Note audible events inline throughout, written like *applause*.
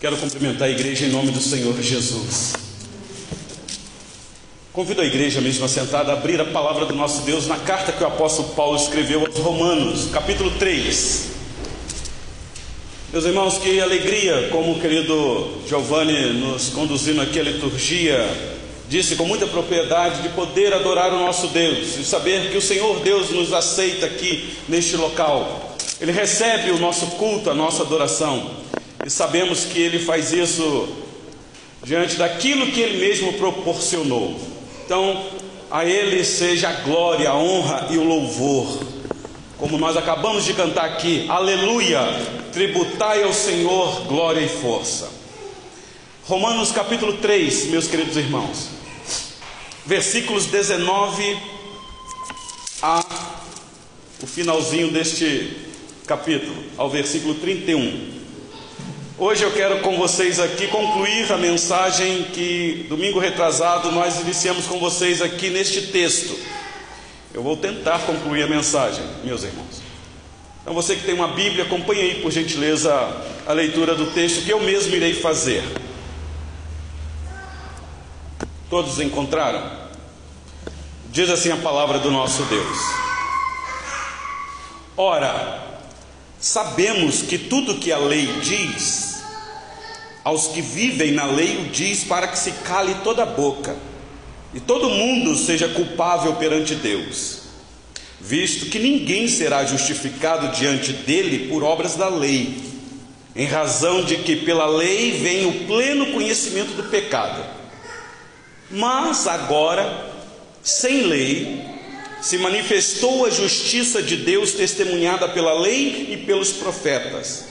Quero cumprimentar a igreja em nome do Senhor Jesus. Convido a igreja mesmo assentada a abrir a palavra do nosso Deus na carta que o apóstolo Paulo escreveu aos Romanos, capítulo 3. Meus irmãos, que alegria, como o querido Giovanni nos conduzindo aqui à liturgia, disse com muita propriedade, de poder adorar o nosso Deus e saber que o Senhor Deus nos aceita aqui neste local. Ele recebe o nosso culto, a nossa adoração e sabemos que Ele faz isso diante daquilo que Ele mesmo proporcionou. Então, a Ele seja a glória, a honra e o louvor. Como nós acabamos de cantar aqui, aleluia, tributai ao Senhor glória e força. Romanos capítulo 3, meus queridos irmãos, versículos 19 a o finalzinho deste capítulo, ao versículo 31. Hoje eu quero com vocês aqui concluir a mensagem que domingo retrasado nós iniciamos com vocês aqui neste texto. Eu vou tentar concluir a mensagem, meus irmãos. Então você que tem uma Bíblia, acompanhe aí por gentileza a leitura do texto que eu mesmo irei fazer. Todos encontraram? Diz assim a palavra do nosso Deus. Ora, sabemos que tudo que a lei diz aos que vivem na lei o diz para que se cale toda a boca e todo mundo seja culpável perante Deus, visto que ninguém será justificado diante dele por obras da lei, em razão de que pela lei vem o pleno conhecimento do pecado. Mas agora, sem lei, se manifestou a justiça de Deus testemunhada pela lei e pelos profetas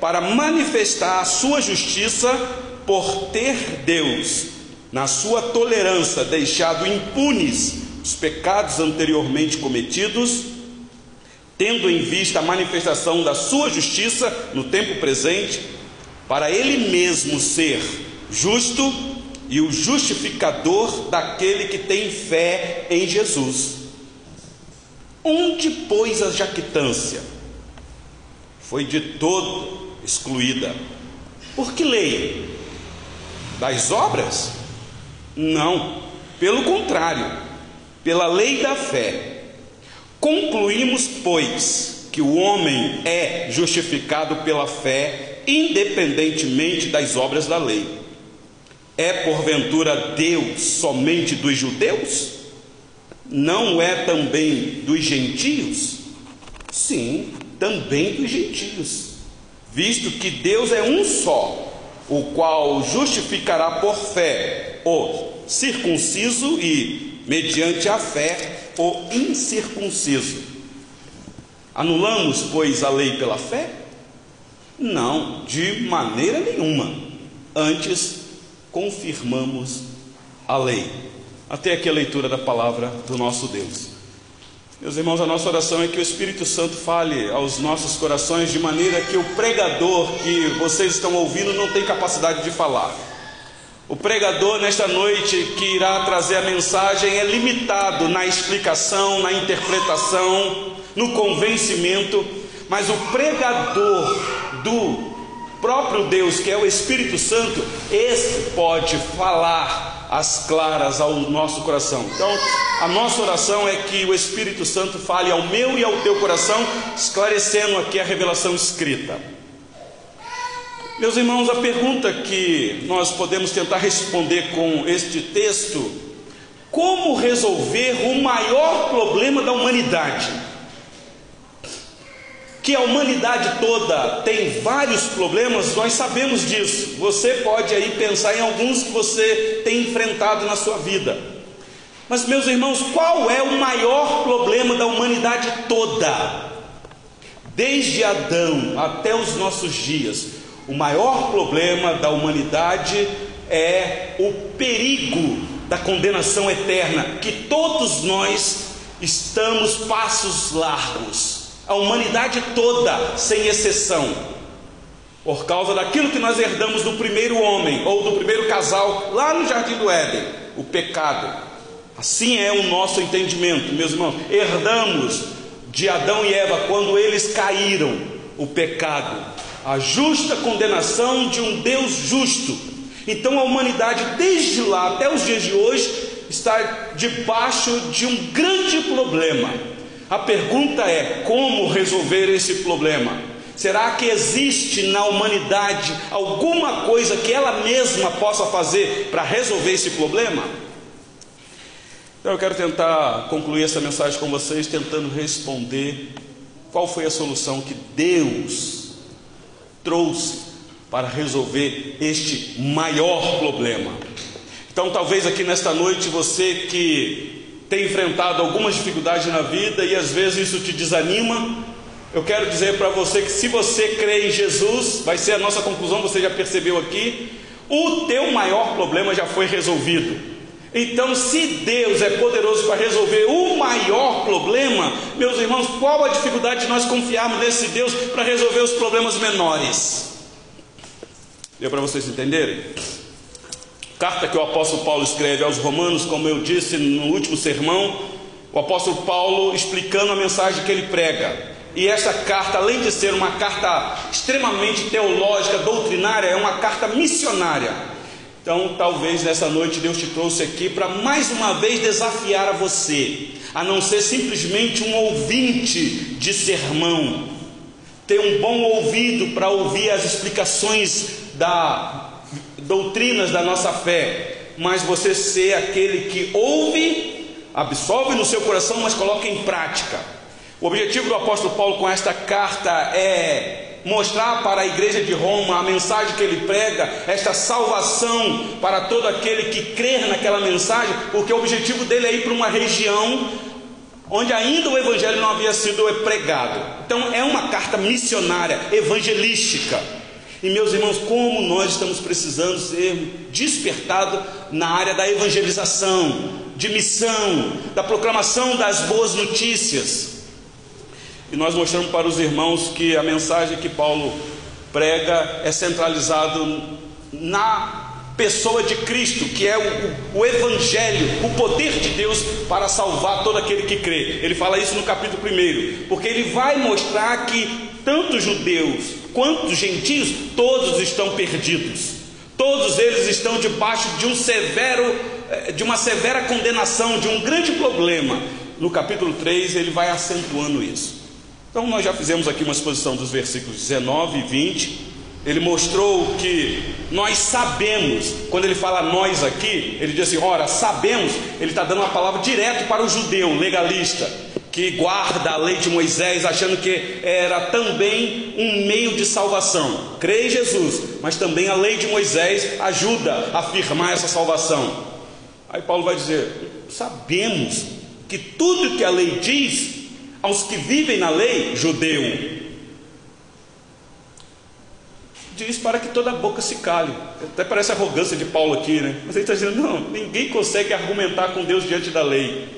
para manifestar a sua justiça por ter Deus, na sua tolerância, deixado impunes os pecados anteriormente cometidos, tendo em vista a manifestação da sua justiça no tempo presente, para ele mesmo ser justo e o justificador daquele que tem fé em Jesus. Onde, pois, a jactância? Foi de todo excluída. Por que lei? Das obras? Não, pelo contrário, pela lei da fé. Concluímos, pois, que o homem é justificado pela fé, independentemente das obras da lei. É porventura Deus somente dos judeus? Não é também dos gentios? Sim, também dos gentios visto que Deus é um só, o qual justificará por fé o circunciso e, mediante a fé, o incircunciso. Anulamos, pois, a lei pela fé? Não, de maneira nenhuma. Antes, confirmamos a lei. Até aqui a leitura da palavra do nosso Deus. Meus irmãos, a nossa oração é que o Espírito Santo fale aos nossos corações de maneira que o pregador que vocês estão ouvindo não tem capacidade de falar. O pregador nesta noite que irá trazer a mensagem é limitado na explicação, na interpretação, no convencimento, mas o pregador do próprio Deus, que é o Espírito Santo, esse pode falar as claras ao nosso coração. Então, a nossa oração é que o Espírito Santo fale ao meu e ao teu coração, esclarecendo aqui a revelação escrita. Meus irmãos, a pergunta que nós podemos tentar responder com este texto: como resolver o maior problema da humanidade? Que a humanidade toda tem vários problemas, nós sabemos disso. Você pode aí pensar em alguns que você tem enfrentado na sua vida. Mas, meus irmãos, qual é o maior problema da humanidade toda? Desde Adão até os nossos dias, O maior problema da humanidade é o perigo da condenação eterna, que todos nós estamos passos largos, a humanidade toda, sem exceção, por causa daquilo que nós herdamos do primeiro homem ou do primeiro casal lá no jardim do Éden, o pecado. Assim é o nosso entendimento, meus irmãos. Herdamos de Adão e Eva quando eles caíram o pecado, a justa condenação de um Deus justo. Então a humanidade, desde lá até os dias de hoje, está debaixo de um grande problema. A pergunta é: como resolver esse problema? Será que existe na humanidade alguma coisa que ela mesma possa fazer para resolver esse problema? Então eu quero tentar concluir essa mensagem com vocês, tentando responder qual foi a solução que Deus trouxe para resolver este maior problema. Então, talvez aqui nesta noite você que tem enfrentado algumas dificuldades na vida e às vezes isso te desanima, eu quero dizer para você que se você crê em Jesus, vai ser a nossa conclusão, você já percebeu aqui, o teu maior problema já foi resolvido. Então, se Deus é poderoso para resolver o maior problema, meus irmãos, qual a dificuldade de nós confiarmos nesse Deus para resolver os problemas menores? Deu para vocês entenderem? Carta que o apóstolo Paulo escreve aos Romanos, como eu disse no último sermão, o apóstolo Paulo explicando a mensagem que ele prega. E essa carta, além de ser uma carta extremamente teológica, doutrinária, é uma carta missionária. Então, talvez nessa noite Deus te trouxe aqui para mais uma vez desafiar a você, a não ser simplesmente um ouvinte de sermão, ter um bom ouvido para ouvir as explicações da doutrinas da nossa fé, mas você ser aquele que ouve, absorve no seu coração, mas coloca em prática. O objetivo do apóstolo Paulo com esta carta é mostrar para a igreja de Roma a mensagem que ele prega, esta salvação para todo aquele que crer naquela mensagem, porque o objetivo dele é ir para uma região onde ainda o evangelho não havia sido pregado. Então é uma carta missionária, evangelística. E meus irmãos, como nós estamos precisando ser despertados na área da evangelização, de missão, da proclamação das boas notícias. E nós mostramos para os irmãos que a mensagem que Paulo prega é centralizado na pessoa de Cristo, que é o, o, Evangelho, o poder de Deus para salvar todo aquele que crê. Ele fala isso no capítulo 1, porque ele vai mostrar que tanto judeus quanto gentios, todos estão perdidos, todos eles estão debaixo de um severo, eh, de uma severa condenação, de um grande problema. No capítulo 3 ele vai acentuando isso. Então, nós já fizemos aqui uma exposição dos versículos 19 e 20. Ele mostrou que nós sabemos, quando ele fala nós aqui, ele diz assim: ora, sabemos, ele está dando uma palavra direto para o judeu legalista, que guarda a lei de Moisés, achando que era também um meio de salvação. Crê em Jesus, mas também a lei de Moisés ajuda a afirmar essa salvação. Aí Paulo vai dizer: sabemos que tudo que a lei diz aos que vivem na lei, judeu, diz para que toda boca se cale. Até parece arrogância de Paulo aqui, né? Mas ele está dizendo: não, ninguém consegue argumentar com Deus diante da lei.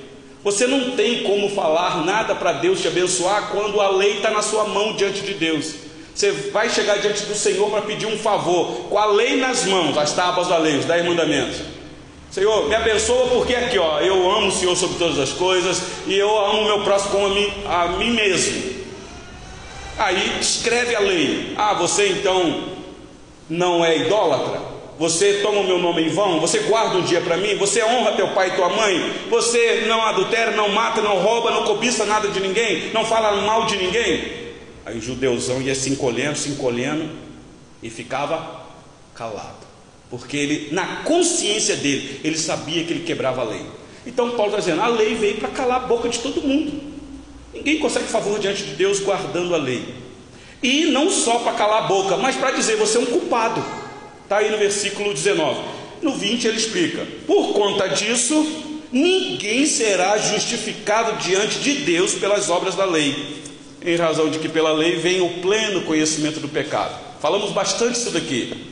Você não tem como falar nada para Deus te abençoar quando a lei está na sua mão diante de Deus. Você vai chegar diante do Senhor para pedir um favor, com a lei nas mãos, as tábuas da lei, os dez mandamentos. Senhor, me abençoa porque aqui, ó, eu amo o Senhor sobre todas as coisas e eu amo o meu próximo como a mim, a mim mesmo. Aí escreve a lei. Ah, você então não é idólatra? Você toma o meu nome em vão? Você guarda um dia para mim? Você honra teu pai e tua mãe? Você não adultera, não mata, não rouba, não cobiça nada de ninguém? Não fala mal de ninguém? Aí o judeuzão ia se encolhendo, se encolhendo e ficava calado porque ele, na consciência dele, ele sabia que ele quebrava a lei. Então Paulo está dizendo: a lei veio para calar a boca de todo mundo. Ninguém consegue favor diante de Deus guardando a lei. E não só para calar a boca, mas para dizer você é um culpado. Está aí no versículo 19. No 20 ele explica: por conta disso, ninguém será justificado diante de Deus pelas obras da lei, em razão de que pela lei vem o pleno conhecimento do pecado. Falamos bastante isso daqui.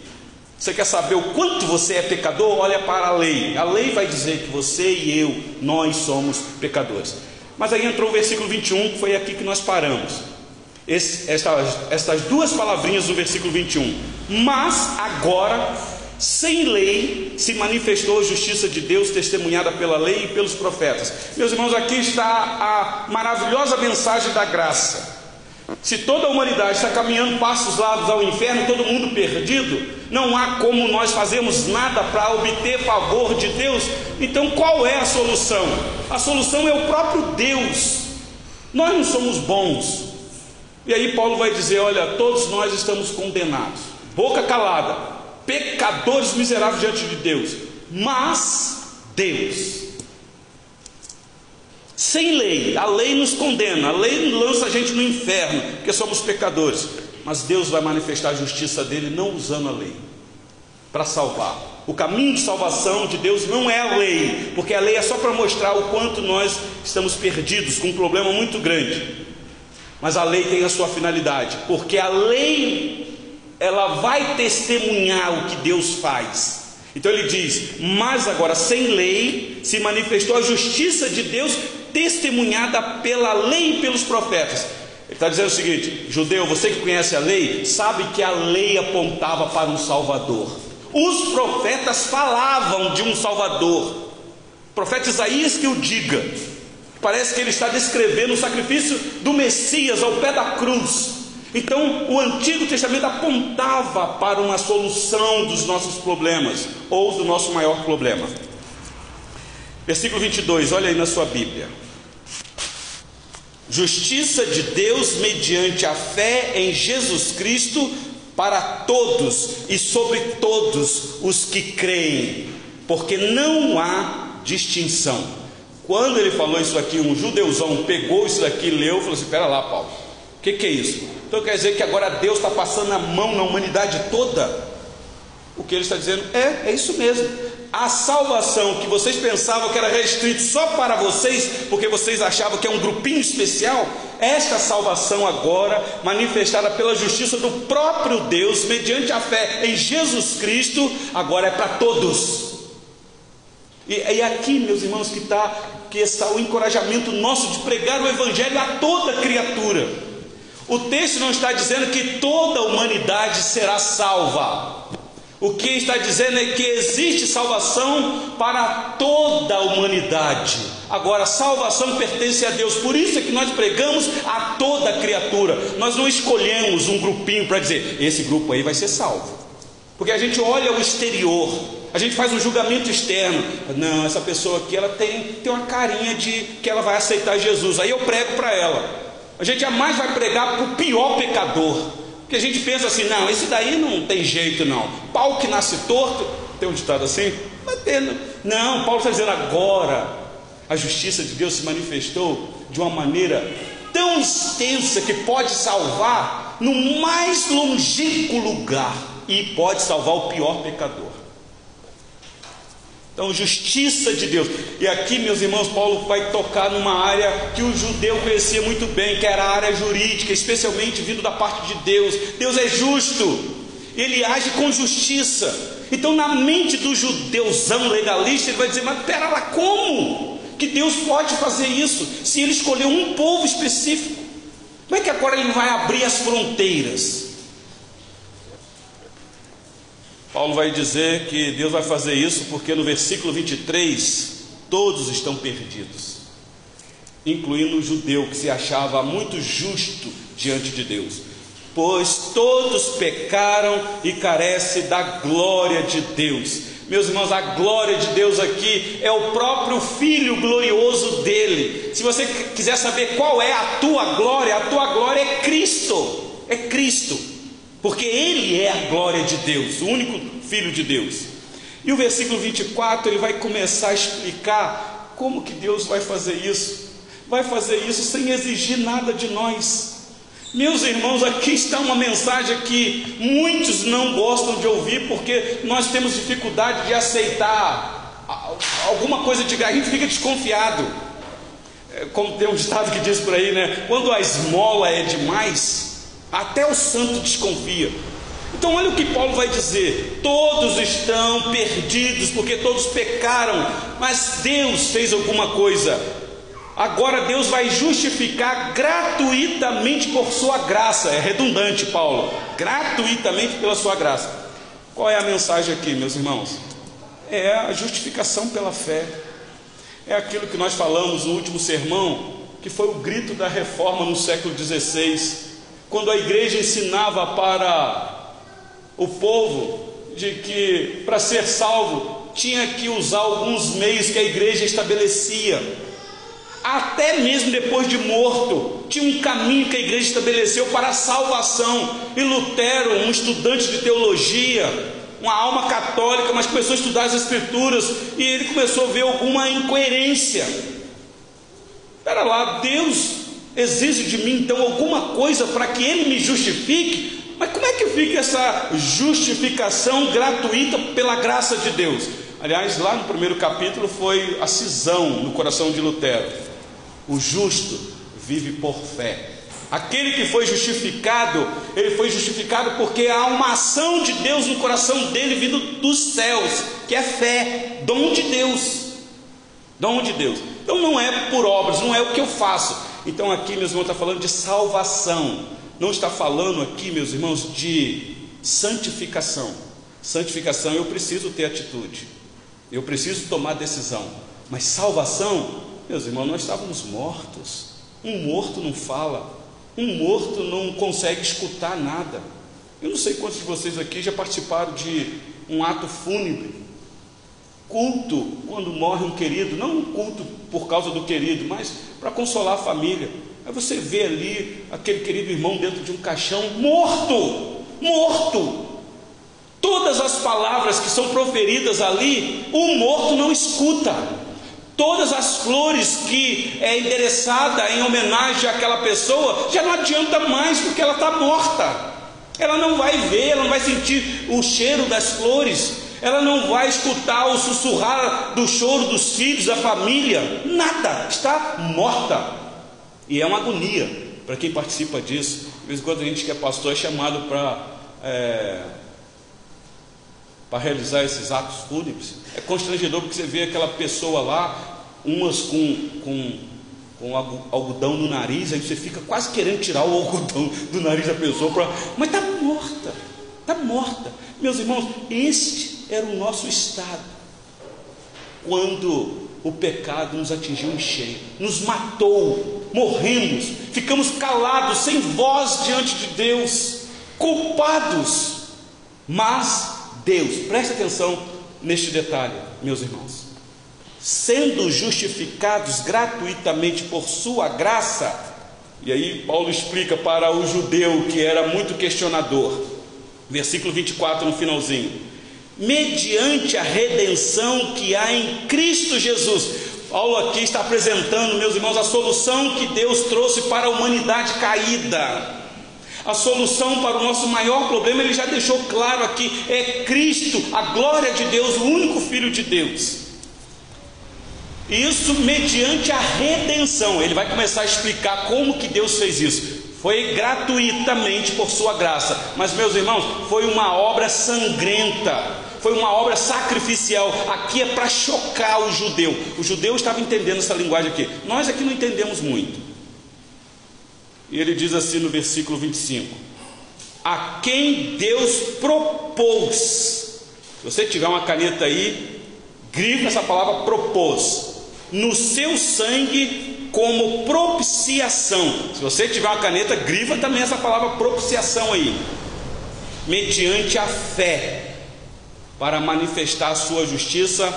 Você quer saber o quanto você é pecador? Olha para a lei. A lei vai dizer que você e eu, nós somos pecadores. Mas aí entrou o versículo 21, que foi aqui que nós paramos. Esse, estas, estas duas palavrinhas do versículo 21. Mas agora, sem lei, se manifestou a justiça de Deus, testemunhada pela lei e pelos profetas. Meus irmãos, aqui está a maravilhosa mensagem da graça. Se toda a humanidade está caminhando passos largos ao inferno, todo mundo perdido, não há como nós fazermos nada para obter favor de Deus. Então qual é a solução? A solução é o próprio Deus. Nós não somos bons. E aí Paulo vai dizer: olha, todos nós estamos condenados, boca calada, pecadores miseráveis diante de Deus. Mas Deus sem lei, a lei nos condena, a lei lança a gente no inferno, porque somos pecadores. Mas Deus vai manifestar a justiça dele não usando a lei para salvar. O caminho de salvação de Deus não é a lei, porque a lei é só para mostrar o quanto nós estamos perdidos, com um problema muito grande. Mas a lei tem a sua finalidade, porque a lei ela vai testemunhar o que Deus faz. Então ele diz: Mas agora, sem lei, se manifestou a justiça de Deus testemunhada pela lei e pelos profetas. Ele está dizendo o seguinte: judeu, você que conhece a lei, sabe que a lei apontava para um Salvador. Os profetas falavam de um Salvador. O profeta Isaías que o diga. Parece que ele está descrevendo o sacrifício do Messias ao pé da cruz. Então, o Antigo Testamento apontava para uma solução dos nossos problemas, ou do nosso maior problema. Versículo 22, olha aí na sua Bíblia. Justiça de Deus mediante a fé em Jesus Cristo para todos e sobre todos os que creem, porque não há distinção. Quando ele falou isso aqui, um judeuzão pegou isso daqui, leu e falou assim: Espera lá, Paulo, o que, que é isso? Então quer dizer que agora Deus está passando a mão na humanidade toda? O que ele está dizendo é, é isso mesmo a salvação que vocês pensavam que era restrito só para vocês, porque vocês achavam que é um grupinho especial, esta salvação agora, manifestada pela justiça do próprio Deus, mediante a fé em Jesus Cristo, agora é para todos. E é aqui, meus irmãos, que está, que está o encorajamento nosso de pregar o Evangelho a toda criatura. O texto não está dizendo que toda a humanidade será salva. O que está dizendo é que existe salvação para toda a humanidade. Agora, salvação pertence a Deus, por isso é que nós pregamos a toda criatura. Nós não escolhemos um grupinho para dizer, esse grupo aí vai ser salvo. Porque a gente olha o exterior, a gente faz um julgamento externo. Não, essa pessoa aqui ela tem, tem uma carinha de que ela vai aceitar Jesus. Aí eu prego para ela. A gente jamais vai pregar para o pior pecador. Porque a gente pensa assim, não, esse daí não tem jeito não. Pau que nasce torto, tem um ditado assim? Não, Paulo está dizendo agora, a justiça de Deus se manifestou de uma maneira tão extensa que pode salvar no mais longínquo lugar e pode salvar o pior pecador. Então, justiça de Deus. E aqui, meus irmãos, Paulo vai tocar numa área que o judeu conhecia muito bem, que era a área jurídica, especialmente vindo da parte de Deus. Deus é justo, ele age com justiça. Então, na mente do judeuzão legalista, ele vai dizer: Mas pera lá, como que Deus pode fazer isso se ele escolheu um povo específico? Como é que agora ele vai abrir as fronteiras? Paulo vai dizer que Deus vai fazer isso porque no versículo 23 todos estão perdidos, incluindo o judeu que se achava muito justo diante de Deus. Pois todos pecaram e carecem da glória de Deus. Meus irmãos, a glória de Deus aqui é o próprio Filho glorioso dele. Se você quiser saber qual é a tua glória, a tua glória é Cristo. É Cristo porque Ele é a glória de Deus, o único Filho de Deus. E o versículo 24 ele vai começar a explicar como que Deus vai fazer isso. Vai fazer isso sem exigir nada de nós. Meus irmãos, aqui está uma mensagem que muitos não gostam de ouvir porque nós temos dificuldade de aceitar alguma coisa de a gente fica desconfiado. É, como tem um ditado que diz por aí, né? Quando a esmola é demais, até o santo desconfia. Então, olha o que Paulo vai dizer: todos estão perdidos porque todos pecaram, mas Deus fez alguma coisa. Agora Deus vai justificar gratuitamente por sua graça. É redundante, Paulo. Gratuitamente pela sua graça. Qual é a mensagem aqui, meus irmãos? É a justificação pela fé. É aquilo que nós falamos no último sermão, que foi o grito da reforma no século XVI, quando a igreja ensinava para o povo de que para ser salvo tinha que usar alguns meios que a igreja estabelecia até mesmo depois de morto, tinha um caminho que a igreja estabeleceu para a salvação. E Lutero, um estudante de teologia, uma alma católica, mas começou a estudar as Escrituras e ele começou a ver alguma incoerência. Espera lá, Deus exige de mim então alguma coisa para que Ele me justifique? Mas como é que fica essa justificação gratuita pela graça de Deus? Aliás, lá no primeiro capítulo foi a cisão no coração de Lutero. O justo vive por fé. Aquele que foi justificado, ele foi justificado porque há uma ação de Deus no coração dele vindo dos céus, que é fé, dom de Deus. Dom de Deus. Então não é por obras, não é o que eu faço. Então aqui, meus irmãos, está falando de salvação. Não está falando aqui, meus irmãos, de santificação. Santificação eu preciso ter atitude. Eu preciso tomar decisão. Mas salvação meus irmãos, nós estávamos mortos. Um morto não fala, um morto não consegue escutar nada. Eu não sei quantos de vocês aqui já participaram de um ato fúnebre, culto quando morre um querido, não um culto por causa do querido, mas para consolar a família. Aí você vê ali aquele querido irmão dentro de um caixão morto, morto. Todas as palavras que são proferidas ali, o morto não escuta. Todas as flores que é endereçada em homenagem àquela pessoa já não adianta mais porque ela está morta. Ela não vai ver, ela não vai sentir o cheiro das flores, ela não vai escutar o sussurrar do choro dos filhos, da família, nada, está morta. E é uma agonia para quem participa disso. De vez em quando a gente que é pastor é chamado para é, para realizar esses atos fúnebres. É constrangedor porque você vê aquela pessoa lá, umas com, com, com algodão no nariz, aí você fica quase querendo tirar o algodão do nariz da pessoa, pra, mas está morta, está morta. Meus irmãos, este era o nosso estado quando o pecado nos atingiu em cheio, nos matou, morremos, ficamos calados, sem voz diante de Deus, culpados. Mas Deus, preste atenção neste detalhe, meus irmãos. Sendo justificados gratuitamente por sua graça, e aí Paulo explica para o judeu que era muito questionador, versículo 24 no finalzinho, mediante a redenção que há em Cristo Jesus. Paulo aqui está apresentando, meus irmãos, a solução que Deus trouxe para a humanidade caída a solução para o nosso maior problema, ele já deixou claro aqui: é Cristo, a glória de Deus, o único Filho de Deus. Isso mediante a redenção. Ele vai começar a explicar como que Deus fez isso. Foi gratuitamente por sua graça. Mas meus irmãos, foi uma obra sangrenta. Foi uma obra sacrificial. Aqui é para chocar o judeu. O judeu estava entendendo essa linguagem aqui. Nós aqui não entendemos muito. E ele diz assim no versículo 25: A quem Deus propôs. Se você tiver uma caneta aí, grifa essa palavra propôs. No seu sangue como propiciação. Se você tiver uma caneta, grifa também essa palavra propiciação aí. Mediante a fé, para manifestar a sua justiça,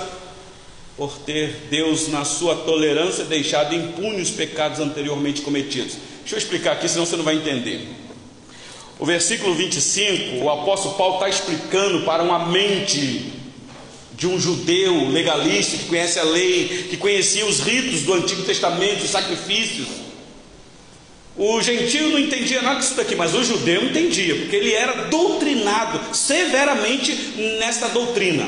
por ter Deus, na sua tolerância, deixado impunes os pecados anteriormente cometidos. Deixa eu explicar aqui, senão você não vai entender. O versículo 25, o apóstolo Paulo está explicando para uma mente de um judeu legalista que conhece a lei, que conhecia os ritos do Antigo Testamento, os sacrifícios. O gentio não entendia nada disso daqui, mas o judeu entendia, porque ele era doutrinado severamente nesta doutrina.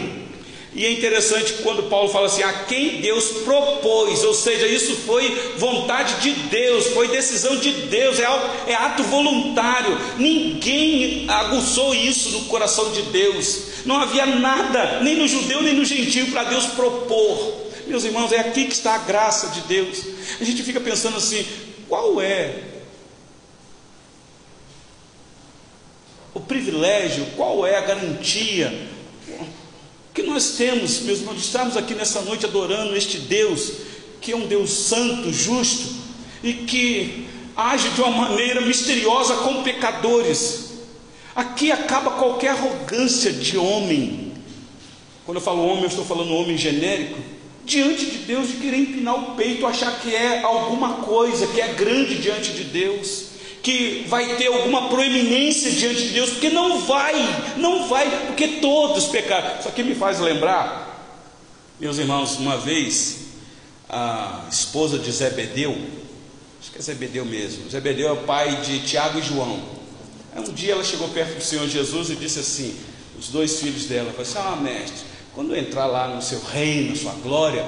E é interessante quando Paulo fala assim: a quem Deus propôs, ou seja, isso foi vontade de Deus, foi decisão de Deus, é, é ato voluntário. Ninguém aguçou isso no coração de Deus, não havia nada, nem no judeu nem no gentio, para Deus propor. Meus irmãos, é aqui que está a graça de Deus. A gente fica pensando assim: qual é o privilégio, qual é a garantia que nós temos, meus irmãos, de estarmos aqui nessa noite adorando este Deus, que é um Deus santo, justo e que age de uma maneira misteriosa com pecadores. Aqui acaba qualquer arrogância de homem. Quando eu falo homem, eu estou falando homem genérico. Diante de Deus, de querer empinar o peito, achar que é alguma coisa, que é grande diante de Deus que vai ter alguma proeminência diante de Deus, porque não vai, não vai, porque todos pecaram. Isso aqui me faz lembrar, meus irmãos, uma vez a esposa de Zebedeu, acho que é Zebedeu mesmo, Zebedeu é o pai de Tiago e João. Um dia ela chegou perto do Senhor Jesus e disse assim: os dois filhos dela, falou assim: Ah, mestre, quando eu entrar lá no seu reino, na sua glória,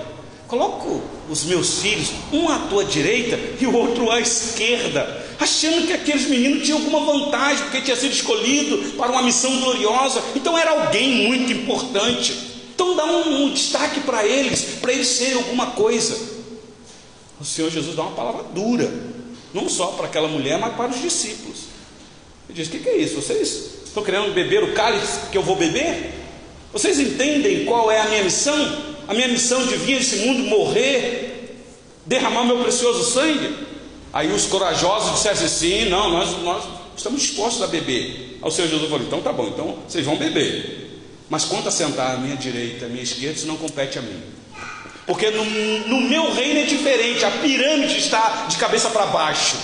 coloco os meus filhos, um à tua direita e o outro à esquerda achando que aqueles meninos tinham alguma vantagem, porque tinha sido escolhido para uma missão gloriosa, então era alguém muito importante. Então dá um, um destaque para eles, para eles serem alguma coisa. O Senhor Jesus dá uma palavra dura, não só para aquela mulher, mas para os discípulos. Ele diz: O que, que é isso? Vocês estão querendo beber o cálice que eu vou beber? Vocês entendem qual é a minha missão? A minha missão de vir a esse mundo morrer, derramar meu precioso sangue? Aí os corajosos disseram assim: não, nós, nós estamos dispostos a beber. Aí o Senhor Jesus falou: então tá bom, então vocês vão beber. Mas quanto a sentar à minha direita, à minha esquerda, isso não compete a mim. Porque no, no meu reino é diferente, a pirâmide está de cabeça para baixo.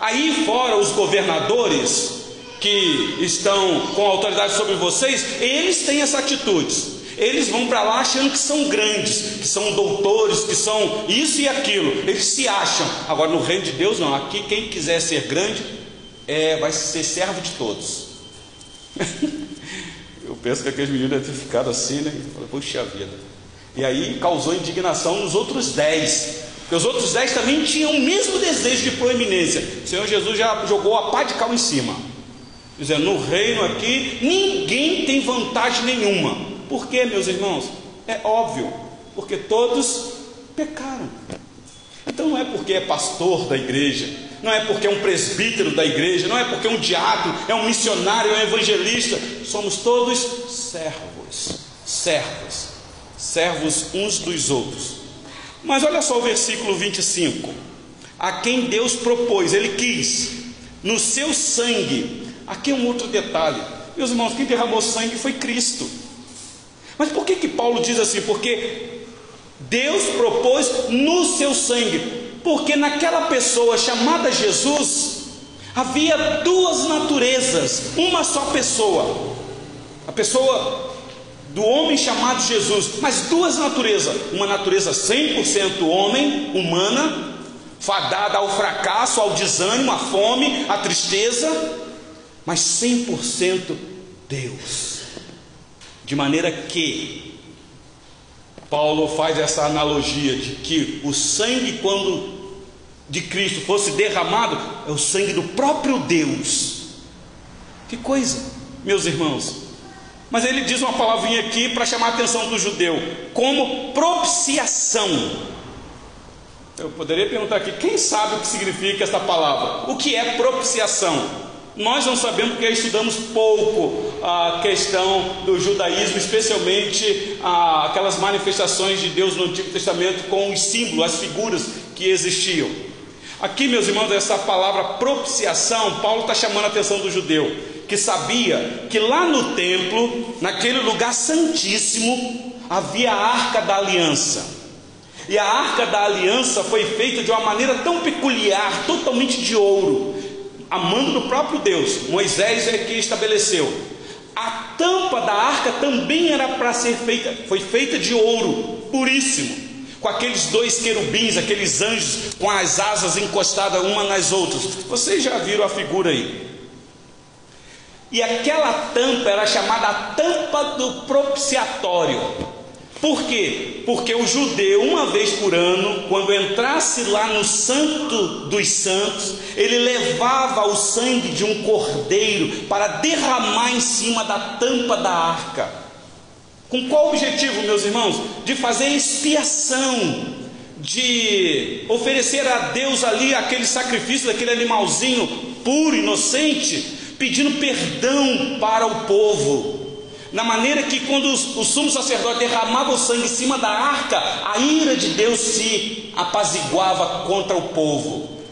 Aí fora os governadores que estão com autoridade sobre vocês, eles têm essa atitude. Eles vão para lá achando que são grandes, que são doutores, que são isso e aquilo. Eles se acham. Agora no reino de Deus não. Aqui quem quiser ser grande é, vai ser servo de todos. *laughs* Eu penso que aqueles meninos devem ter ficado assim, né? Puxa vida. E aí causou indignação nos outros dez. Porque os outros dez também tinham o mesmo desejo de proeminência. O Senhor Jesus já jogou a pá de cal em cima. Dizendo, no reino aqui, ninguém tem vantagem nenhuma. Por quê, meus irmãos? É óbvio, porque todos pecaram. Então não é porque é pastor da igreja, não é porque é um presbítero da igreja, não é porque é um diácono, é um missionário, é um evangelista. Somos todos servos, servos, servos uns dos outros. Mas olha só o versículo 25: a quem Deus propôs, Ele quis, no seu sangue. Aqui é um outro detalhe, meus irmãos, quem derramou sangue foi Cristo. Mas por que que Paulo diz assim? Porque Deus propôs no seu sangue. Porque naquela pessoa chamada Jesus havia duas naturezas, uma só pessoa. A pessoa do homem chamado Jesus, mas duas naturezas, uma natureza 100% homem, humana, fadada ao fracasso, ao desânimo, à fome, à tristeza, mas 100% Deus. De maneira que Paulo faz essa analogia de que o sangue, quando de Cristo fosse derramado, é o sangue do próprio Deus. Que coisa, meus irmãos. Mas ele diz uma palavrinha aqui para chamar a atenção do judeu, como propiciação. Eu poderia perguntar aqui, quem sabe o que significa essa palavra? O que é propiciação? Nós não sabemos porque estudamos pouco a questão do judaísmo, especialmente aquelas manifestações de Deus no Antigo Testamento com os símbolos, as figuras que existiam. Aqui, meus irmãos, essa palavra propiciação, Paulo está chamando a atenção do judeu, que sabia que lá no templo, naquele lugar santíssimo, havia a arca da aliança. E a arca da aliança foi feita de uma maneira tão peculiar, totalmente de ouro, a mando do próprio Deus. Moisés é que estabeleceu. A tampa da arca também era para ser feita, foi feita de ouro puríssimo, com aqueles dois querubins, aqueles anjos com as asas encostadas uma nas outras. Vocês já viram a figura aí? E aquela tampa era chamada a tampa do propiciatório. Por quê? Porque o judeu, uma vez por ano, quando entrasse lá no Santo dos Santos, ele levava o sangue de um cordeiro para derramar em cima da tampa da arca. Com qual objetivo, meus irmãos? De fazer expiação, de oferecer a Deus ali aquele sacrifício daquele animalzinho puro, inocente, pedindo perdão para o povo na maneira que quando o sumo sacerdote derramava o sangue em cima da arca, a ira de Deus se apaziguava contra o povo.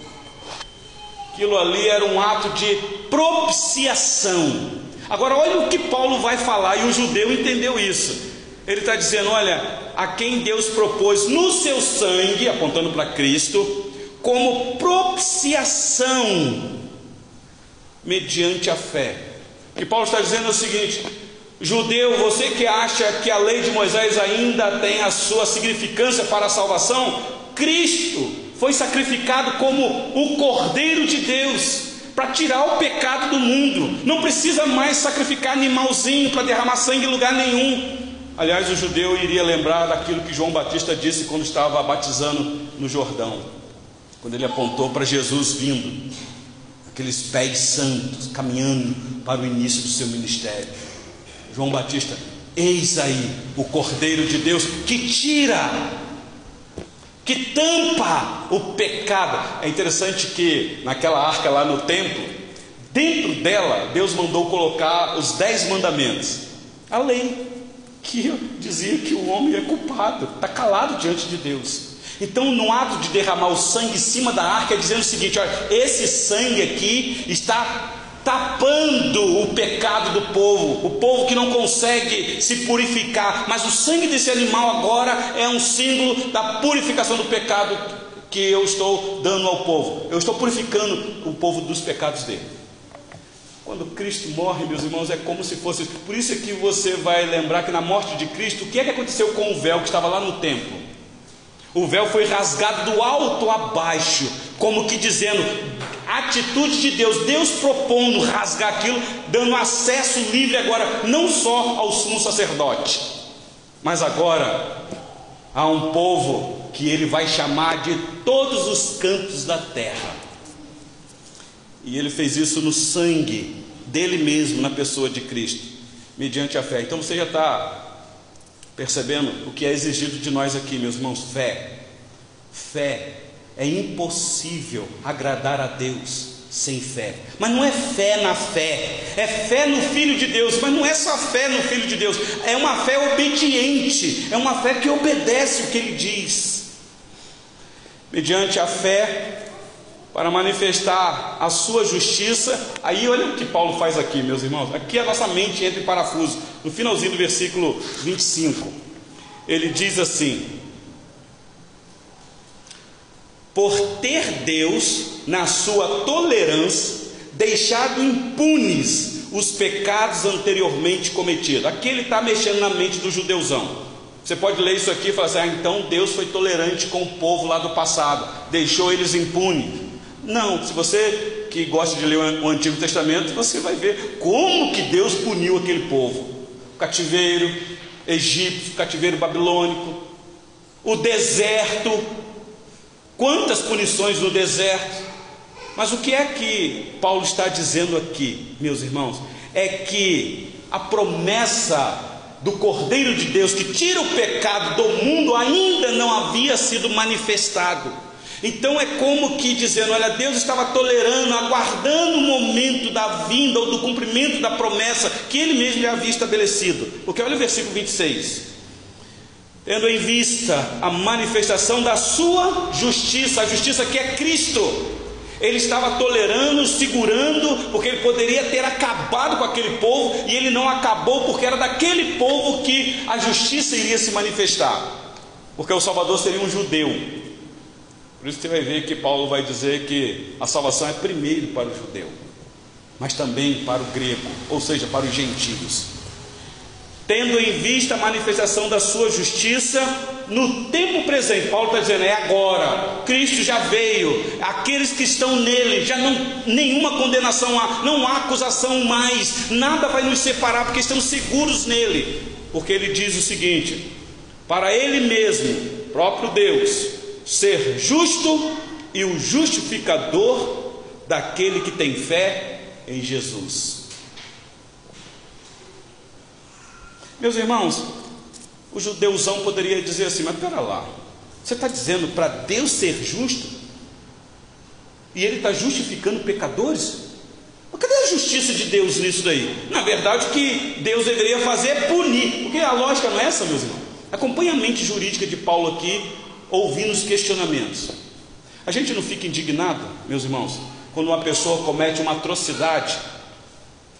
Aquilo ali era um ato de propiciação. Agora, olha o que Paulo vai falar, e o judeu entendeu isso. Ele está dizendo: olha, a quem Deus propôs no seu sangue, apontando para Cristo, como propiciação mediante a fé. E Paulo está dizendo o seguinte: Judeu, você que acha que a lei de Moisés ainda tem a sua significância para a salvação, Cristo foi sacrificado como o Cordeiro de Deus para tirar o pecado do mundo. Não precisa mais sacrificar animalzinho para derramar sangue em lugar nenhum. Aliás, o judeu iria lembrar daquilo que João Batista disse quando estava batizando no Jordão, quando ele apontou para Jesus vindo, aqueles pés santos caminhando para o início do seu ministério. João Batista, eis aí o Cordeiro de Deus que tira, que tampa o pecado. É interessante que naquela arca lá no templo, dentro dela, Deus mandou colocar os dez mandamentos, a lei que dizia que o homem é culpado, está calado diante de Deus. Então, no ato de derramar o sangue em cima da arca, é dizendo o seguinte: olha, esse sangue aqui está tapando o pecado do povo, o povo que não consegue se purificar, mas o sangue desse animal agora é um símbolo da purificação do pecado que eu estou dando ao povo. Eu estou purificando o povo dos pecados dele. Quando Cristo morre, meus irmãos, é como se fosse. Por isso é que você vai lembrar que na morte de Cristo, o que é que aconteceu com o véu que estava lá no templo? O véu foi rasgado do alto a baixo, como que dizendo: atitude de Deus, Deus propondo rasgar aquilo, dando acesso livre agora, não só ao sumo sacerdote, mas agora a um povo que ele vai chamar de todos os cantos da terra. E ele fez isso no sangue dele mesmo, na pessoa de Cristo, mediante a fé. Então você já está percebendo o que é exigido de nós aqui, meus irmãos? Fé. Fé é impossível agradar a Deus sem fé. Mas não é fé na fé, é fé no Filho de Deus, mas não é só fé no Filho de Deus, é uma fé obediente, é uma fé que obedece o que ele diz. Mediante a fé, para manifestar a sua justiça, aí olha o que Paulo faz aqui, meus irmãos. Aqui a nossa mente entra em parafuso, no finalzinho do versículo 25. Ele diz assim: por ter Deus, na sua tolerância, deixado impunes os pecados anteriormente cometidos. Aqui ele está mexendo na mente do judeuzão. Você pode ler isso aqui e falar assim: ah, então Deus foi tolerante com o povo lá do passado, deixou eles impunes. Não, se você que gosta de ler o Antigo Testamento, você vai ver como que Deus puniu aquele povo: o cativeiro egípcio, cativeiro babilônico, o deserto, Quantas punições no deserto. Mas o que é que Paulo está dizendo aqui, meus irmãos? É que a promessa do Cordeiro de Deus que tira o pecado do mundo ainda não havia sido manifestado. Então é como que dizendo, olha, Deus estava tolerando, aguardando o momento da vinda ou do cumprimento da promessa que ele mesmo já havia estabelecido. Porque olha o versículo 26 tendo em vista a manifestação da sua justiça, a justiça que é Cristo. Ele estava tolerando, segurando, porque ele poderia ter acabado com aquele povo, e ele não acabou, porque era daquele povo que a justiça iria se manifestar, porque o Salvador seria um judeu. Por isso você vai ver que Paulo vai dizer que a salvação é primeiro para o judeu, mas também para o grego, ou seja, para os gentios. Tendo em vista a manifestação da sua justiça no tempo presente. Paulo está dizendo, é agora. Cristo já veio. Aqueles que estão nele, já não nenhuma condenação há, não há acusação mais. Nada vai nos separar porque estamos seguros nele. Porque ele diz o seguinte: para ele mesmo, próprio Deus, ser justo e o justificador daquele que tem fé em Jesus. Meus irmãos, o judeuzão poderia dizer assim: mas pera lá, você está dizendo para Deus ser justo? E Ele está justificando pecadores? Mas cadê a justiça de Deus nisso daí? Na verdade, o que Deus deveria fazer é punir, porque a lógica não é essa, meus irmãos. Acompanhe a mente jurídica de Paulo aqui, ouvindo os questionamentos. A gente não fica indignado, meus irmãos, quando uma pessoa comete uma atrocidade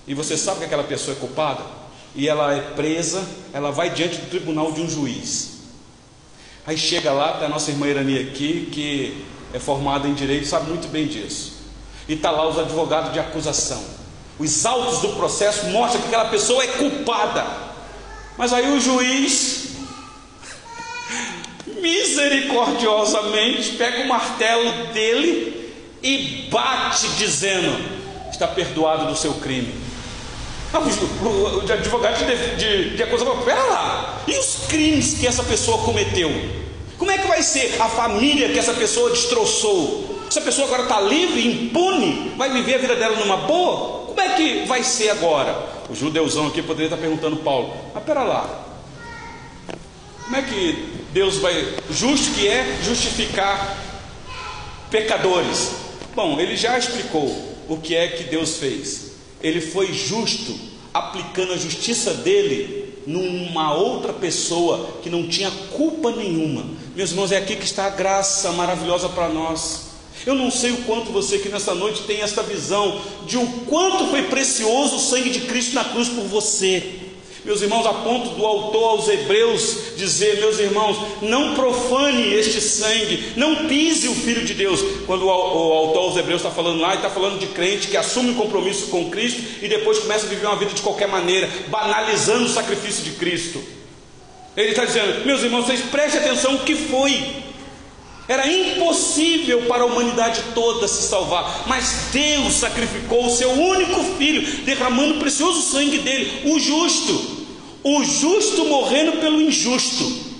e você sabe que aquela pessoa é culpada? E ela é presa, ela vai diante do tribunal de um juiz. Aí chega lá, está a nossa irmã Irani aqui, que é formada em direito, sabe muito bem disso. E está lá os advogados de acusação. Os autos do processo mostram que aquela pessoa é culpada. Mas aí o juiz, misericordiosamente, pega o martelo dele e bate, dizendo: está perdoado do seu crime. O, o advogado de, de, de acusação, pera lá, e os crimes que essa pessoa cometeu? Como é que vai ser a família que essa pessoa destroçou? Essa pessoa agora está livre, impune, vai viver a vida dela numa boa? Como é que vai ser agora? O judeuzão aqui poderia estar perguntando Paulo, mas pera lá, como é que Deus vai, justo que é, justificar pecadores? Bom, ele já explicou o que é que Deus fez ele foi justo, aplicando a justiça dele numa outra pessoa que não tinha culpa nenhuma. Meus irmãos, é aqui que está a graça maravilhosa para nós. Eu não sei o quanto você que nessa noite tem esta visão de o quanto foi precioso o sangue de Cristo na cruz por você. Meus irmãos, a ponto do autor aos Hebreus dizer: Meus irmãos, não profane este sangue, não pise o Filho de Deus. Quando o, autor aos Hebreus está falando lá, ele está falando de crente que assume um compromisso com Cristo e depois começa a viver uma vida de qualquer maneira, banalizando o sacrifício de Cristo. Ele está dizendo: Meus irmãos, vocês prestem atenção o que foi. Era impossível para a humanidade toda se salvar, mas Deus sacrificou o seu único filho, derramando o precioso sangue dele, o justo, o justo morrendo pelo injusto.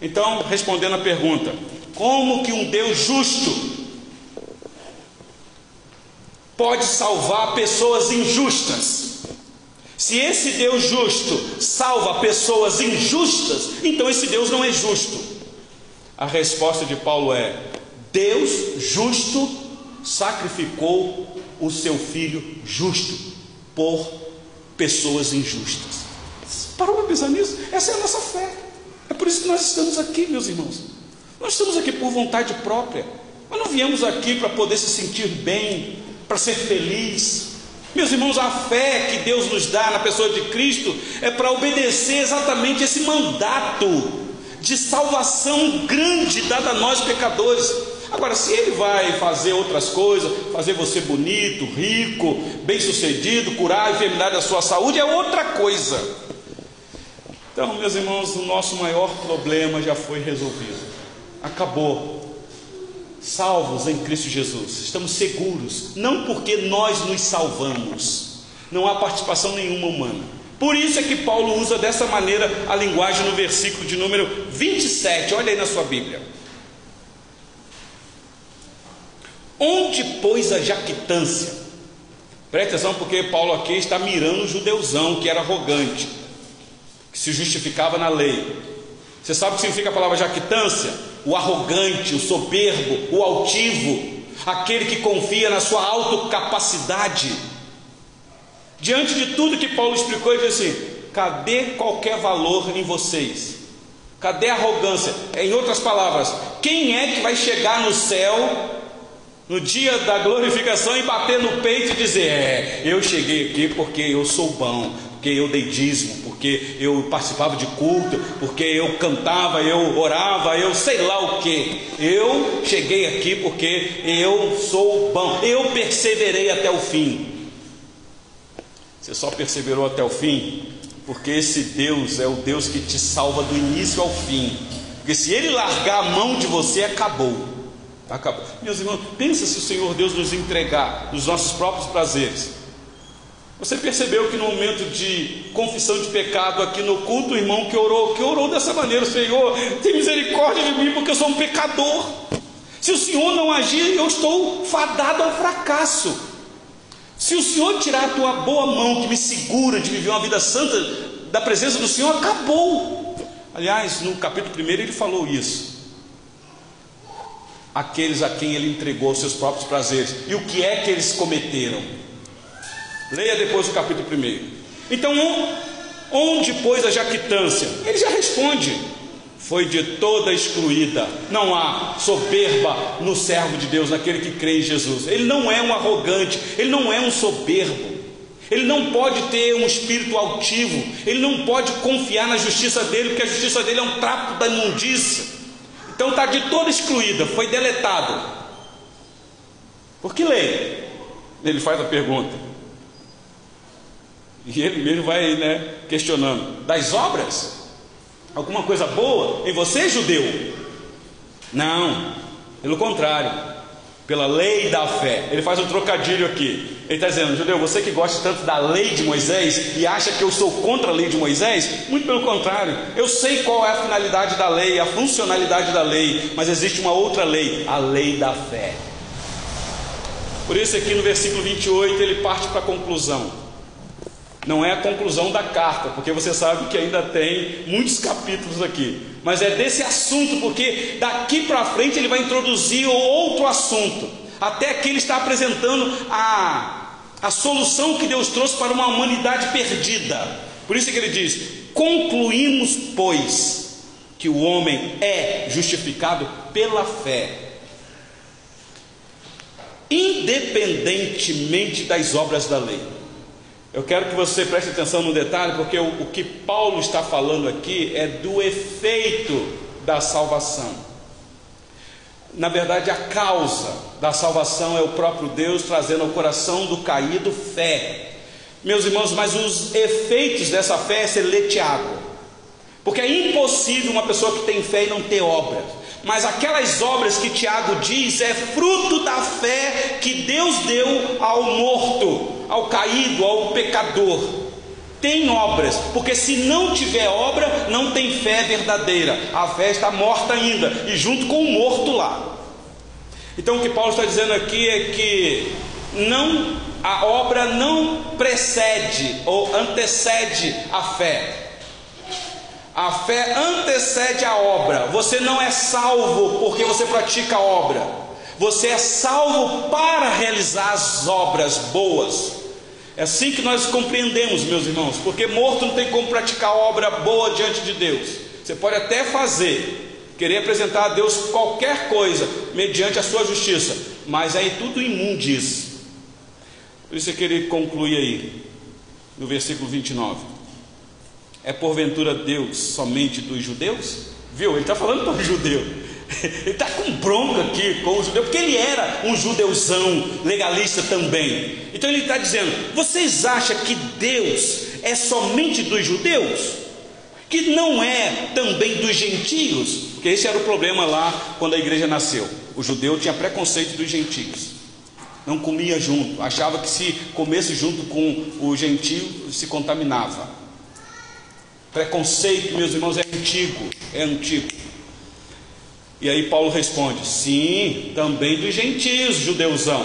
Então, respondendo a pergunta: como que um Deus justo pode salvar pessoas injustas? Se esse Deus justo salva pessoas injustas, então esse Deus não é justo. A resposta de Paulo é: Deus justo sacrificou o seu filho justo por pessoas injustas. Parou para pensar nisso? Essa é a nossa fé. É por isso que nós estamos aqui, meus irmãos. Nós estamos aqui por vontade própria. Nós não viemos aqui para poder se sentir bem, para ser feliz. Meus irmãos, a fé que Deus nos dá na pessoa de Cristo é para obedecer exatamente esse mandato de salvação grande dada a nós pecadores. Agora, se ele vai fazer outras coisas, fazer você bonito, rico, bem-sucedido, curar a enfermidade da sua saúde, é outra coisa. Então, meus irmãos, o nosso maior problema já foi resolvido. Acabou. Salvos em Cristo Jesus. Estamos seguros, não porque nós nos salvamos. Não há participação nenhuma humana por isso é que Paulo usa dessa maneira a linguagem no versículo de número 27. Olha aí na sua Bíblia. Onde pôs a jactância? Preste atenção, porque Paulo aqui está mirando o judeuzão que era arrogante, que se justificava na lei. Você sabe o que significa a palavra jactância? O arrogante, o soberbo, o altivo, aquele que confia na sua autocapacidade Diante de tudo que Paulo explicou, ele disse assim: cadê qualquer valor em vocês? Cadê a arrogância? Em outras palavras, quem é que vai chegar no céu no dia da glorificação e bater no peito e dizer: É, eu cheguei aqui porque eu sou bom, porque eu dei dízimo, porque eu participava de culto, porque eu cantava, eu orava, eu sei lá o que. Eu cheguei aqui porque eu sou bom, eu perseverei até o fim. Você só perseverou até o fim porque esse Deus é o Deus que te salva do início ao fim. Porque se ele largar a mão de você, acabou. Acabou. Meus irmãos, pensa se o Senhor Deus nos entregar dos nossos próprios prazeres. Você percebeu que no momento de confissão de pecado aqui no culto, o irmão que orou, que orou dessa maneira, Senhor, tem misericórdia de mim, porque eu sou um pecador. Se o Senhor não agir, eu estou fadado ao fracasso. Se o Senhor tirar a tua boa mão que me segura de viver uma vida santa da presença do Senhor, acabou. Aliás, no capítulo 1 ele falou isso. Aqueles a quem ele entregou os seus próprios prazeres. E o que é que eles cometeram? Leia depois o capítulo 1. Então, onde pôs a jactância? Ele já responde: foi de toda excluída. Não há soberba no servo de Deus, naquele que crê em Jesus. Ele não é um arrogante, ele não é um soberbo. Ele não pode ter um espírito altivo, ele não pode confiar na justiça dele, porque a justiça dele é um trapo da imundícia. Então está de toda excluída, foi deletado. Por que lei? Ele faz a pergunta. E ele mesmo vai né, questionando: das obras? Alguma coisa boa em você, judeu? Não, pelo contrário, pela lei da fé. Ele faz um trocadilho aqui. Ele está dizendo, judeu, você que gosta tanto da lei de Moisés e acha que eu sou contra a lei de Moisés, muito pelo contrário, eu sei qual é a finalidade da lei, a funcionalidade da lei, mas existe uma outra lei, a lei da fé. Por isso, aqui no versículo 28, ele parte para a conclusão. Não é a conclusão da carta, porque você sabe que ainda tem muitos capítulos aqui. Mas é desse assunto, porque daqui para frente ele vai introduzir outro assunto. Até que ele está apresentando a, a solução que Deus trouxe para uma humanidade perdida. Por isso que ele diz: Concluímos, pois, que o homem é justificado pela fé, independentemente das obras da lei. Eu quero que você preste atenção no detalhe, porque o, o que Paulo está falando aqui é do efeito da salvação. Na verdade, a causa da salvação é o próprio Deus trazendo ao coração do caído fé. Meus irmãos, mas os efeitos dessa fé é ser leteado. Porque é impossível uma pessoa que tem fé e não ter obras. Mas aquelas obras que Tiago diz é fruto da fé que Deus deu ao morto ao caído, ao pecador. Tem obras, porque se não tiver obra, não tem fé verdadeira. A fé está morta ainda, e junto com o morto lá. Então o que Paulo está dizendo aqui é que não a obra não precede ou antecede a fé. A fé antecede a obra. Você não é salvo porque você pratica a obra. Você é salvo para realizar as obras boas. É assim que nós compreendemos, meus irmãos, porque morto não tem como praticar obra boa diante de Deus. Você pode até fazer, querer apresentar a Deus qualquer coisa mediante a sua justiça, mas aí tudo imundice. Por isso é que ele conclui aí, no versículo 29. É porventura Deus somente dos judeus? Viu? Ele está falando para o judeu. *laughs* Ele está com bronca aqui com o judeu, porque ele era um judeuzão legalista também. Então ele está dizendo: vocês acham que Deus é somente dos judeus? Que não é também dos gentios? Porque esse era o problema lá quando a igreja nasceu. O judeu tinha preconceito dos gentios. Não comia junto, achava que se comesse junto com o gentio se contaminava. Preconceito, meus irmãos, é antigo, é antigo. E aí Paulo responde: sim, também dos gentios, judeuzão.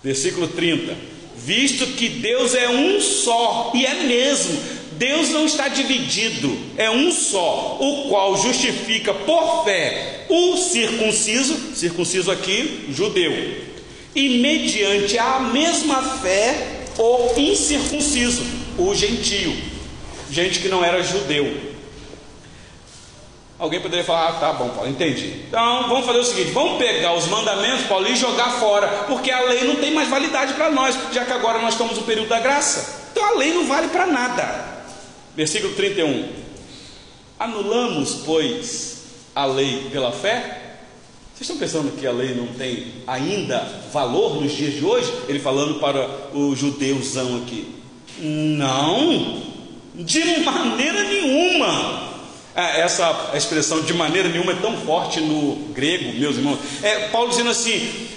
Versículo 30: visto que Deus é um só, e é mesmo, Deus não está dividido, é um só, o qual justifica por fé o circunciso, circunciso aqui, judeu, e mediante a mesma fé o incircunciso, o gentio, gente que não era judeu. Alguém poderia falar, ah, tá bom, Paulo, entendi. Então vamos fazer o seguinte: vamos pegar os mandamentos, Paulo, e jogar fora, porque a lei não tem mais validade para nós, já que agora nós estamos no período da graça. Então a lei não vale para nada. Versículo 31. Anulamos, pois, a lei pela fé? Vocês estão pensando que a lei não tem ainda valor nos dias de hoje? Ele falando para o judeuzão aqui. Não, De maneira nenhuma. É, essa expressão de maneira nenhuma é tão forte no grego, meus irmãos. É Paulo dizendo assim: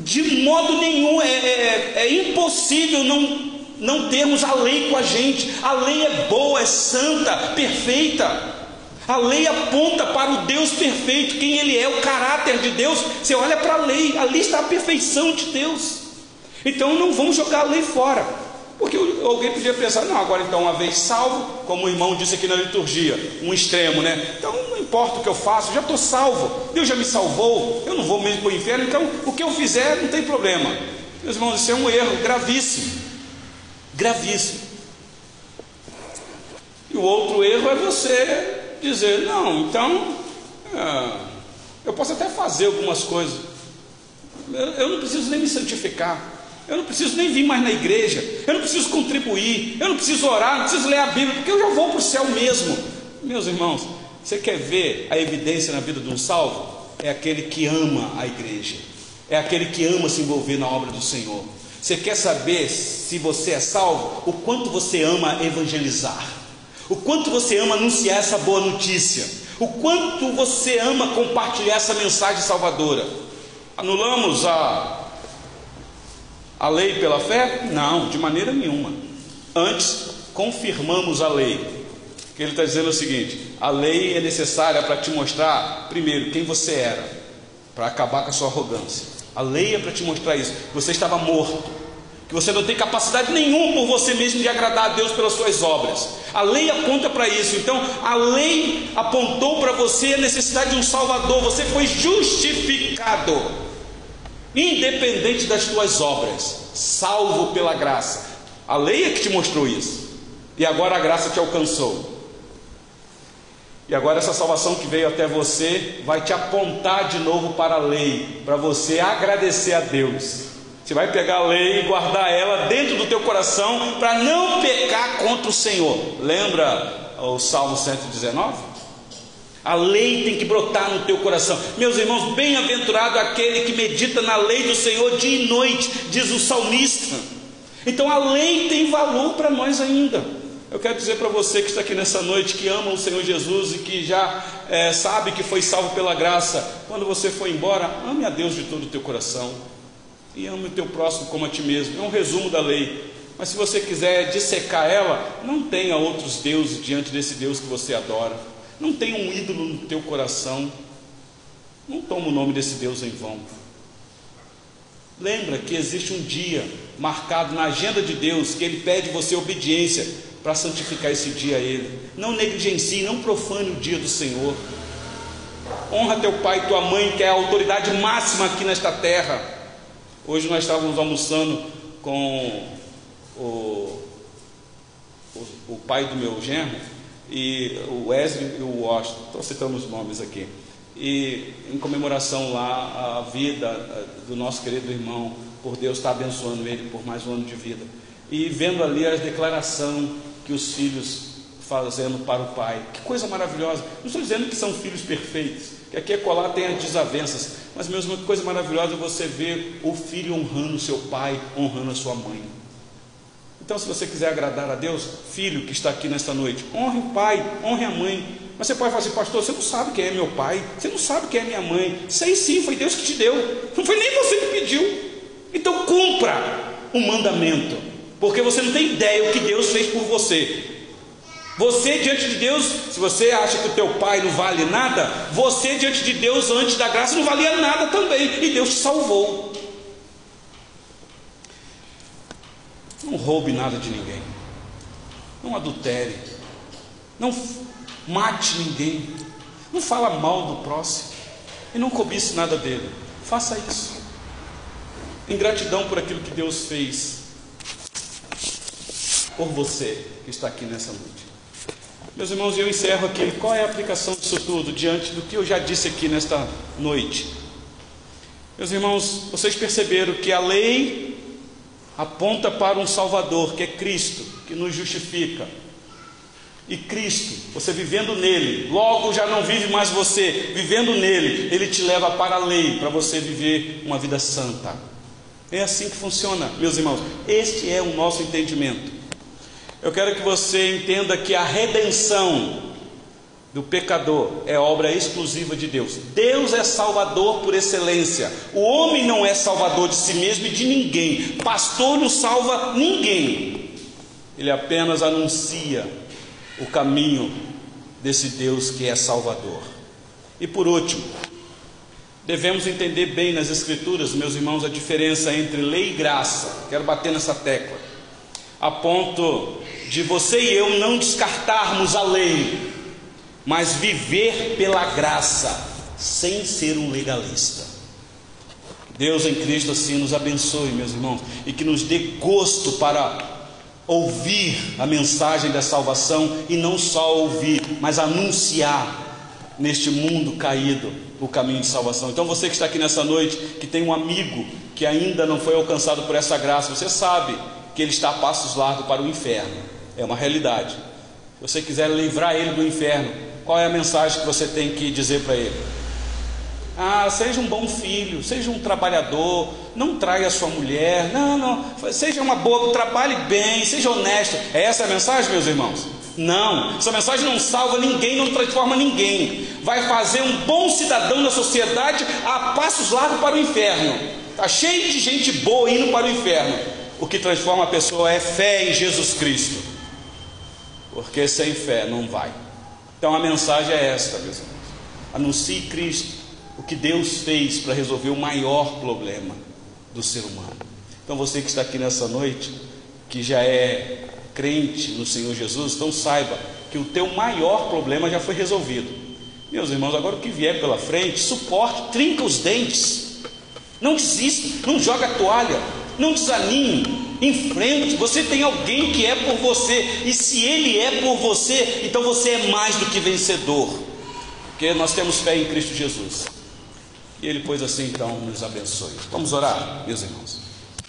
de modo nenhum é, é, é impossível não, não termos a lei com a gente. A lei é boa, é santa, perfeita. A lei aponta para o Deus perfeito, quem Ele é, o caráter de Deus. Você olha para a lei, ali está a perfeição de Deus. Então não vamos jogar a lei fora. Porque alguém podia pensar, não, agora então, uma vez salvo, como o irmão disse aqui na liturgia, um extremo, né? Então não importa o que eu faço, já estou salvo, Deus já me salvou, eu não vou mesmo para o inferno, então o que eu fizer não tem problema. Meus irmãos, isso é um erro gravíssimo. Gravíssimo. E o outro erro é você dizer, não, então é, eu posso até fazer algumas coisas, eu não preciso nem me santificar. Eu não preciso nem vir mais na igreja, eu não preciso contribuir, eu não preciso orar, não preciso ler a Bíblia, porque eu já vou para o céu mesmo. Meus irmãos, você quer ver a evidência na vida de um salvo? É aquele que ama a igreja, é aquele que ama se envolver na obra do Senhor. Você quer saber se você é salvo? O quanto você ama evangelizar, o quanto você ama anunciar essa boa notícia, o quanto você ama compartilhar essa mensagem salvadora. Anulamos a a lei pela fé? Não, de maneira nenhuma. Antes, confirmamos a lei. Que ele está dizendo o seguinte: a lei é necessária para te mostrar, primeiro, quem você era, para acabar com a sua arrogância. A lei é para te mostrar isso. Você estava morto, que você não tem capacidade nenhuma por você mesmo de agradar a Deus pelas suas obras. A lei aponta para isso. Então, a lei apontou para você a necessidade de um Salvador. Você foi justificado independente das tuas obras, salvo pela graça. A lei é que te mostrou isso, e agora a graça te alcançou. E agora essa salvação que veio até você vai te apontar de novo para a lei, para você agradecer a Deus. Você vai pegar a lei e guardar ela dentro do teu coração para não pecar contra o Senhor. Lembra o Salmo 119? A lei tem que brotar no teu coração. Meus irmãos, bem-aventurado aquele que medita na lei do Senhor dia e noite, diz o salmista. Então a lei tem valor para nós ainda. Eu quero dizer para você que está aqui nessa noite, que ama o Senhor Jesus e que já é, sabe que foi salvo pela graça, quando você for embora, ame a Deus de todo o teu coração e ame o teu próximo como a ti mesmo. É um resumo da lei. Mas se você quiser dissecar ela, não tenha outros deuses diante desse Deus que você adora. Não tem um ídolo no teu coração. Não toma o nome desse Deus em vão. Lembra que existe um dia marcado na agenda de Deus que Ele pede você obediência para santificar esse dia a Ele. Não negligencie, não profane o dia do Senhor. Honra teu pai e tua mãe, que é a autoridade máxima aqui nesta terra. Hoje nós estávamos almoçando com o, o, o pai do meu genro e o Wesley e o Washington, estou citando os nomes aqui, e em comemoração lá a vida eh, do nosso querido irmão, por Deus estar abençoando ele por mais um ano de vida, e vendo ali a declaração que os filhos fazendo para o pai, que coisa maravilhosa, não estou dizendo que são filhos perfeitos, que aqui é colar tem as desavenças, mas mesmo que coisa maravilhosa é você ver o filho honrando seu pai, honrando a sua mãe. Então, se você quiser agradar a Deus, filho que está aqui nesta noite, honre o pai, honre a mãe. Mas você pode falar assim, pastor, você não sabe quem é meu pai, você não sabe quem é minha mãe. Sei sim, foi Deus que te deu, não foi nem você que pediu. Então, cumpra o mandamento, porque você não tem ideia o que Deus fez por você. Você diante de Deus, se você acha que o teu pai não vale nada, você diante de Deus antes da graça não valia nada também, e Deus te salvou. Não roube nada de ninguém. Não adultere. Não mate ninguém. Não fala mal do próximo. E não cobice nada dele. Faça isso. Em gratidão por aquilo que Deus fez por você que está aqui nessa noite. Meus irmãos, eu encerro aqui. Qual é a aplicação disso tudo diante do que eu já disse aqui nesta noite? Meus irmãos, vocês perceberam que a lei aponta para um Salvador, que é Cristo, que nos justifica. E Cristo, você vivendo nele, logo já não vive mais você, vivendo nele, ele te leva para a lei, para você viver uma vida santa. É assim que funciona, meus irmãos. Este é o nosso entendimento. Eu quero que você entenda que a redenção do pecador é obra exclusiva de Deus. Deus é salvador por excelência. O homem não é salvador de si mesmo e de ninguém. Pastor não salva ninguém. Ele apenas anuncia o caminho desse Deus que é salvador. E por último, devemos entender bem nas Escrituras, meus irmãos, a diferença entre lei e graça. Quero bater nessa tecla. A ponto de você e eu não descartarmos a lei, mas viver pela graça, sem ser um legalista. Deus em Cristo assim nos abençoe, meus irmãos, e que nos dê gosto para ouvir a mensagem da salvação e não só ouvir, mas anunciar neste mundo caído o caminho de salvação. Então você que está aqui nessa noite, que tem um amigo que ainda não foi alcançado por essa graça, você sabe que ele está a passos largos para o inferno. É uma realidade. Se você quiser livrar ele do inferno, qual é a mensagem que você tem que dizer para ele? Ah, seja um bom filho, seja um trabalhador, não traia sua mulher, não, não, seja uma boa, trabalhe bem, seja honesto. É essa a mensagem, meus irmãos? Não, essa mensagem não salva ninguém, não transforma ninguém. Vai fazer um bom cidadão na sociedade a passos largos para o inferno. Está cheio de gente boa indo para o inferno. O que transforma a pessoa é fé em Jesus Cristo. Porque sem fé não vai. Então a mensagem é esta, meus irmãos. Anuncie Cristo, o que Deus fez para resolver o maior problema do ser humano. Então você que está aqui nessa noite, que já é crente no Senhor Jesus, então saiba que o teu maior problema já foi resolvido. Meus irmãos, agora o que vier pela frente, suporte, trinca os dentes. Não desista, não joga a toalha, não desanime, Enfrente, você tem alguém que é por você, e se ele é por você, então você é mais do que vencedor, porque nós temos fé em Cristo Jesus. E ele, pois assim, então, nos abençoe. Vamos orar, meus irmãos.